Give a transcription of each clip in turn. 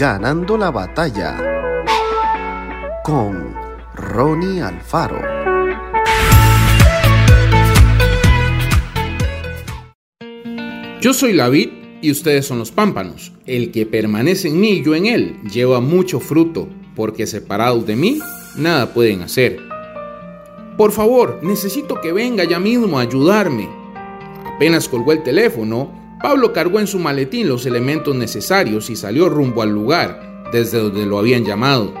Ganando la batalla con Ronnie Alfaro. Yo soy la vid y ustedes son los pámpanos. El que permanece en mí y yo en él lleva mucho fruto, porque separados de mí nada pueden hacer. Por favor, necesito que venga ya mismo a ayudarme. Apenas colgó el teléfono, Pablo cargó en su maletín los elementos necesarios y salió rumbo al lugar desde donde lo habían llamado.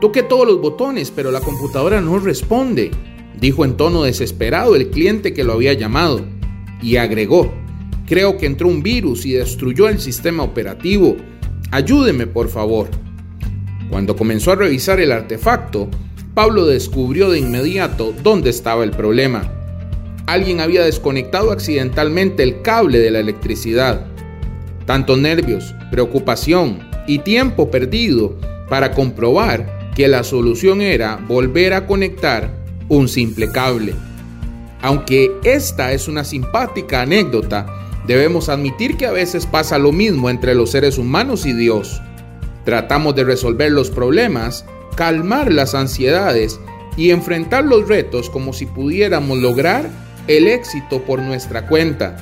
Toqué todos los botones, pero la computadora no responde, dijo en tono desesperado el cliente que lo había llamado, y agregó, creo que entró un virus y destruyó el sistema operativo. Ayúdeme, por favor. Cuando comenzó a revisar el artefacto, Pablo descubrió de inmediato dónde estaba el problema. Alguien había desconectado accidentalmente el cable de la electricidad. Tanto nervios, preocupación y tiempo perdido para comprobar que la solución era volver a conectar un simple cable. Aunque esta es una simpática anécdota, debemos admitir que a veces pasa lo mismo entre los seres humanos y Dios. Tratamos de resolver los problemas, calmar las ansiedades y enfrentar los retos como si pudiéramos lograr el éxito por nuestra cuenta.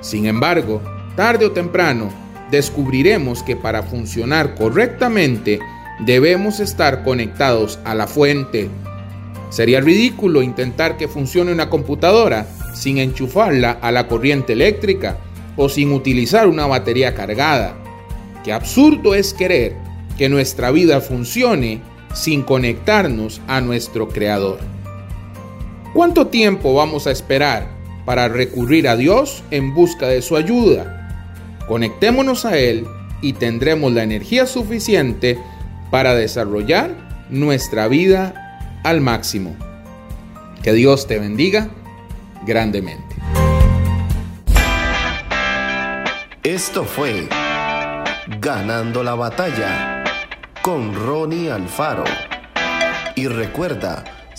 Sin embargo, tarde o temprano, descubriremos que para funcionar correctamente debemos estar conectados a la fuente. Sería ridículo intentar que funcione una computadora sin enchufarla a la corriente eléctrica o sin utilizar una batería cargada. Qué absurdo es querer que nuestra vida funcione sin conectarnos a nuestro Creador. ¿Cuánto tiempo vamos a esperar para recurrir a Dios en busca de su ayuda? Conectémonos a Él y tendremos la energía suficiente para desarrollar nuestra vida al máximo. Que Dios te bendiga grandemente. Esto fue Ganando la batalla con Ronnie Alfaro. Y recuerda,